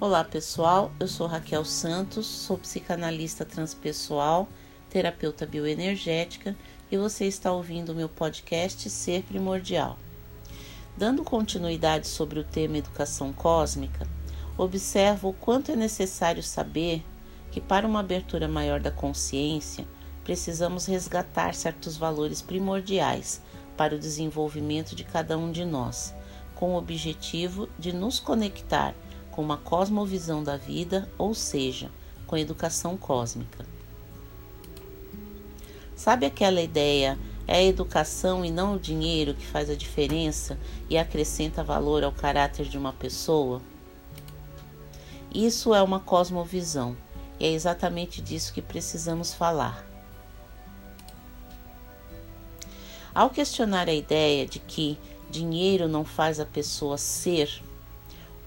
Olá pessoal, eu sou Raquel Santos, sou psicanalista transpessoal, terapeuta bioenergética e você está ouvindo o meu podcast Ser Primordial. Dando continuidade sobre o tema educação cósmica, observo o quanto é necessário saber que para uma abertura maior da consciência, precisamos resgatar certos valores primordiais para o desenvolvimento de cada um de nós, com o objetivo de nos conectar com uma cosmovisão da vida, ou seja, com educação cósmica. Sabe aquela ideia? É a educação e não o dinheiro que faz a diferença e acrescenta valor ao caráter de uma pessoa? Isso é uma cosmovisão e é exatamente disso que precisamos falar. Ao questionar a ideia de que dinheiro não faz a pessoa ser,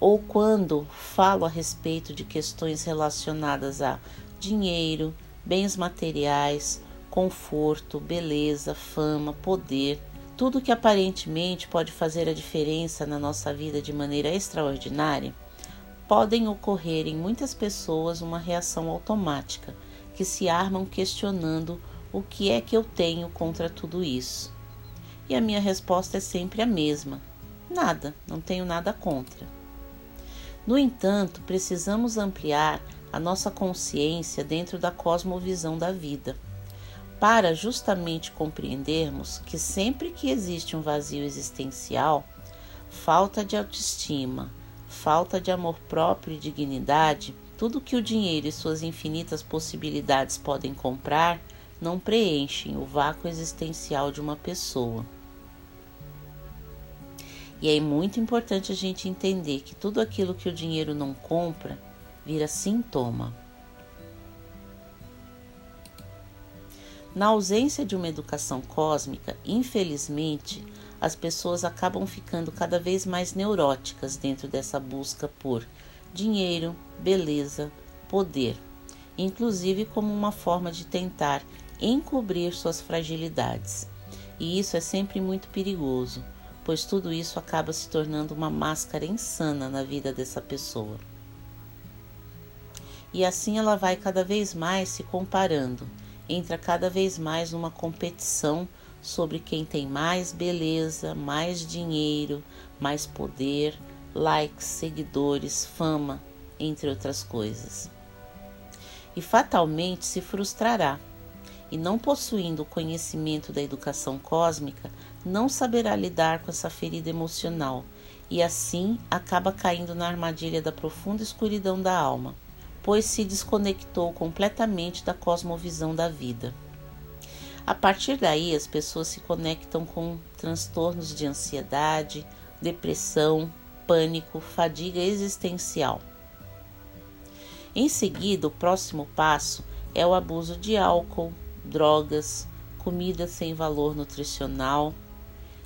ou quando falo a respeito de questões relacionadas a dinheiro, bens materiais, conforto, beleza, fama, poder, tudo que aparentemente pode fazer a diferença na nossa vida de maneira extraordinária, podem ocorrer em muitas pessoas uma reação automática que se armam questionando o que é que eu tenho contra tudo isso. E a minha resposta é sempre a mesma: nada, não tenho nada contra. No entanto, precisamos ampliar a nossa consciência dentro da cosmovisão da vida, para justamente compreendermos que sempre que existe um vazio existencial, falta de autoestima, falta de amor próprio e dignidade, tudo que o dinheiro e suas infinitas possibilidades podem comprar não preenchem o vácuo existencial de uma pessoa. E é muito importante a gente entender que tudo aquilo que o dinheiro não compra vira sintoma. Na ausência de uma educação cósmica, infelizmente, as pessoas acabam ficando cada vez mais neuróticas dentro dessa busca por dinheiro, beleza, poder, inclusive como uma forma de tentar encobrir suas fragilidades. E isso é sempre muito perigoso, pois tudo isso acaba se tornando uma máscara insana na vida dessa pessoa. E assim ela vai cada vez mais se comparando, entra cada vez mais numa competição sobre quem tem mais beleza, mais dinheiro, mais poder, likes, seguidores, fama, entre outras coisas. E fatalmente se frustrará, e não possuindo o conhecimento da educação cósmica, não saberá lidar com essa ferida emocional e assim acaba caindo na armadilha da profunda escuridão da alma, pois se desconectou completamente da cosmovisão da vida. A partir daí, as pessoas se conectam com transtornos de ansiedade, depressão, pânico, fadiga existencial. Em seguida, o próximo passo é o abuso de álcool, drogas, comida sem valor nutricional,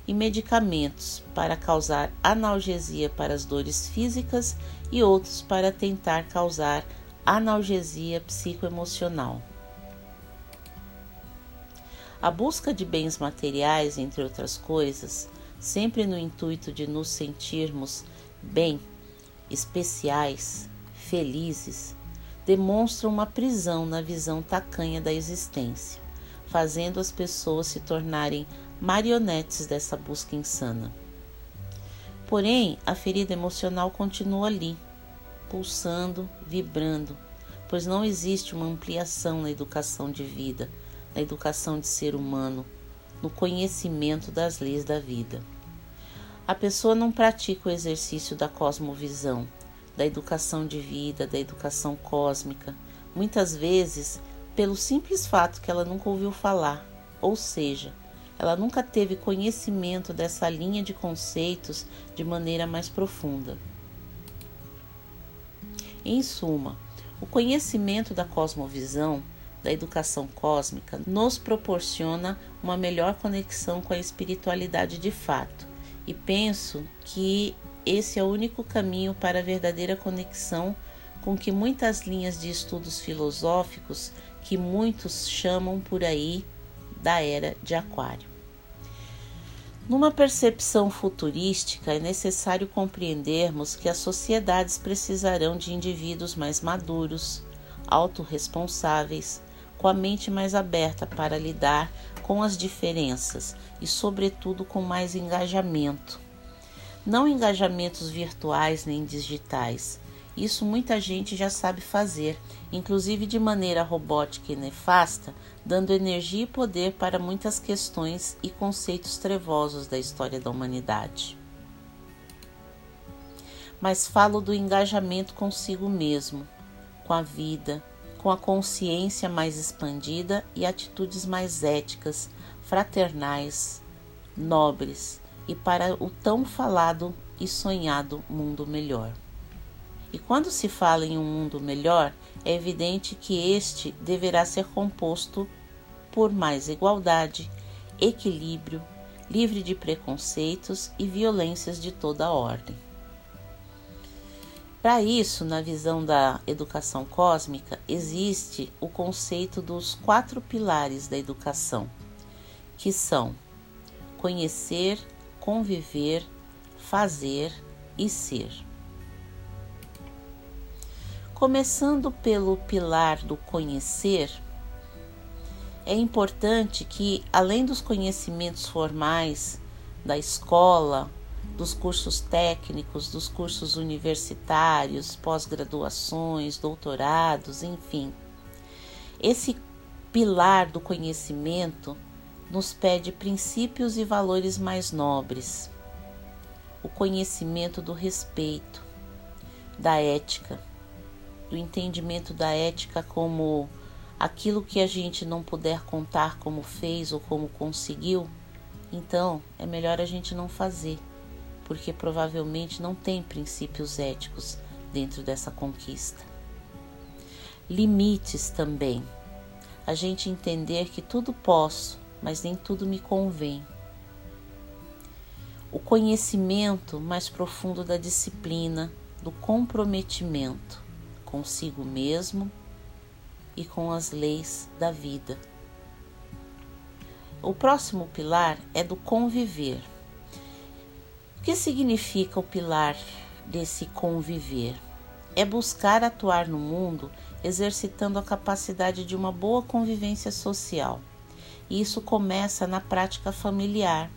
e medicamentos para causar analgesia para as dores físicas e outros para tentar causar analgesia psicoemocional. A busca de bens materiais, entre outras coisas, sempre no intuito de nos sentirmos bem, especiais, felizes, demonstra uma prisão na visão tacanha da existência, fazendo as pessoas se tornarem marionetes dessa busca insana. Porém, a ferida emocional continua ali, pulsando, vibrando, pois não existe uma ampliação na educação de vida, na educação de ser humano, no conhecimento das leis da vida. A pessoa não pratica o exercício da cosmovisão, da educação de vida, da educação cósmica, muitas vezes pelo simples fato que ela nunca ouviu falar, ou seja, ela nunca teve conhecimento dessa linha de conceitos de maneira mais profunda. Em suma, o conhecimento da cosmovisão, da educação cósmica, nos proporciona uma melhor conexão com a espiritualidade de fato, e penso que esse é o único caminho para a verdadeira conexão com que muitas linhas de estudos filosóficos que muitos chamam por aí da era de Aquário. Numa percepção futurística, é necessário compreendermos que as sociedades precisarão de indivíduos mais maduros, autorresponsáveis, com a mente mais aberta para lidar com as diferenças e, sobretudo, com mais engajamento. Não engajamentos virtuais nem digitais. Isso muita gente já sabe fazer, inclusive de maneira robótica e nefasta, dando energia e poder para muitas questões e conceitos trevosos da história da humanidade. Mas falo do engajamento consigo mesmo, com a vida, com a consciência mais expandida e atitudes mais éticas, fraternais, nobres e para o tão falado e sonhado mundo melhor. E quando se fala em um mundo melhor, é evidente que este deverá ser composto por mais igualdade, equilíbrio, livre de preconceitos e violências de toda a ordem. Para isso, na visão da educação cósmica, existe o conceito dos quatro pilares da educação, que são conhecer, conviver, fazer e ser. Começando pelo pilar do conhecer, é importante que, além dos conhecimentos formais da escola, dos cursos técnicos, dos cursos universitários, pós-graduações, doutorados, enfim. Esse pilar do conhecimento nos pede princípios e valores mais nobres. O conhecimento do respeito, da ética, do entendimento da ética como aquilo que a gente não puder contar como fez ou como conseguiu, então é melhor a gente não fazer porque provavelmente não tem princípios éticos dentro dessa conquista. Limites também. A gente entender que tudo posso, mas nem tudo me convém. O conhecimento mais profundo da disciplina, do comprometimento consigo mesmo e com as leis da vida. O próximo pilar é do conviver. O que significa o pilar desse conviver? É buscar atuar no mundo exercitando a capacidade de uma boa convivência social. E isso começa na prática familiar.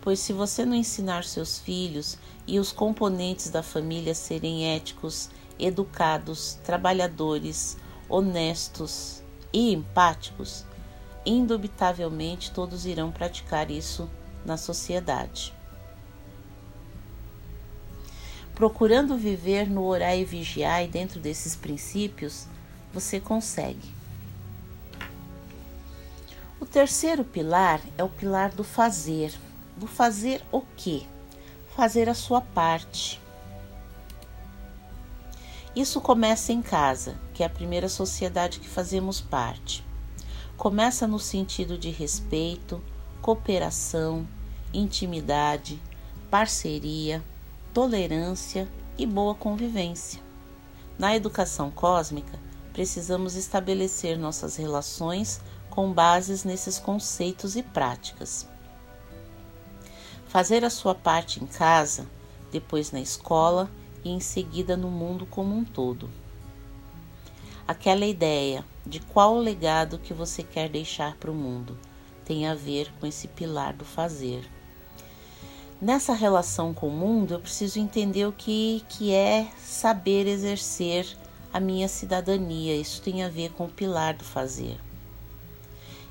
Pois se você não ensinar seus filhos e os componentes da família serem éticos, educados, trabalhadores, honestos e empáticos, indubitavelmente todos irão praticar isso na sociedade. Procurando viver no orar e vigiar e dentro desses princípios, você consegue. Terceiro pilar é o pilar do fazer. Do fazer o quê? Fazer a sua parte. Isso começa em casa, que é a primeira sociedade que fazemos parte. Começa no sentido de respeito, cooperação, intimidade, parceria, tolerância e boa convivência. Na educação cósmica, precisamos estabelecer nossas relações com bases nesses conceitos e práticas. Fazer a sua parte em casa, depois na escola e em seguida no mundo como um todo. Aquela ideia de qual o legado que você quer deixar para o mundo tem a ver com esse pilar do fazer. Nessa relação com o mundo, eu preciso entender o que, que é saber exercer a minha cidadania. Isso tem a ver com o pilar do fazer.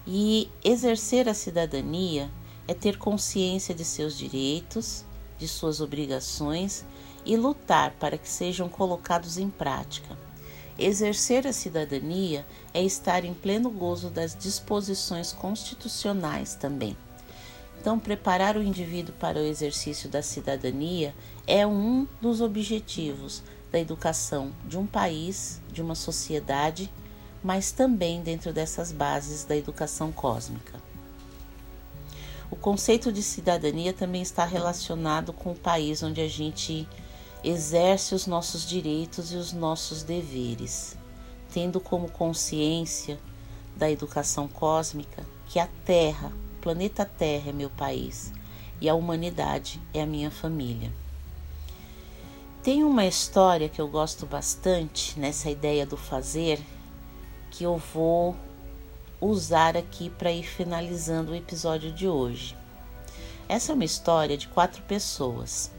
E exercer a cidadania é ter consciência de seus direitos, de suas obrigações e lutar para que sejam colocados em prática. Exercer a cidadania é estar em pleno gozo das disposições constitucionais também. Então, preparar o indivíduo para o exercício da cidadania é um dos objetivos da educação de um país, de uma sociedade, mas também dentro dessas bases da educação cósmica. O conceito de cidadania também está relacionado com o país onde a gente exerce os nossos direitos e os nossos deveres, tendo como consciência da educação cósmica que a Terra planeta Terra é meu país. e a humanidade é a minha família. Tem uma história que eu gosto bastante nessa ideia do fazer que eu vou usar aqui para ir finalizando o episódio de hoje. Essa é uma história de quatro pessoas: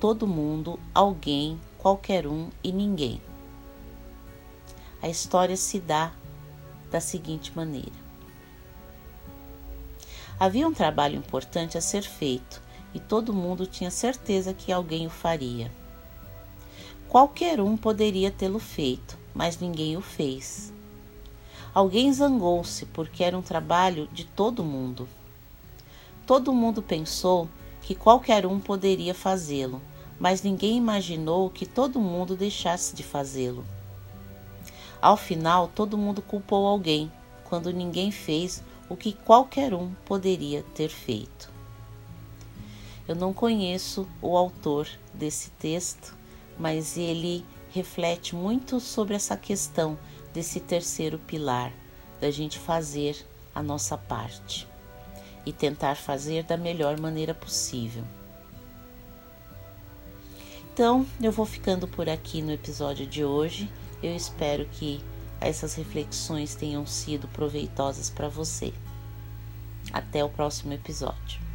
todo mundo, alguém, qualquer um e ninguém. A história se dá da seguinte maneira: Havia um trabalho importante a ser feito e todo mundo tinha certeza que alguém o faria. Qualquer um poderia tê-lo feito, mas ninguém o fez. Alguém zangou-se porque era um trabalho de todo mundo. Todo mundo pensou que qualquer um poderia fazê-lo, mas ninguém imaginou que todo mundo deixasse de fazê-lo. Ao final, todo mundo culpou alguém, quando ninguém fez o que qualquer um poderia ter feito. Eu não conheço o autor desse texto, mas ele reflete muito sobre essa questão desse terceiro pilar, da gente fazer a nossa parte e tentar fazer da melhor maneira possível. Então, eu vou ficando por aqui no episódio de hoje. Eu espero que essas reflexões tenham sido proveitosas para você. Até o próximo episódio.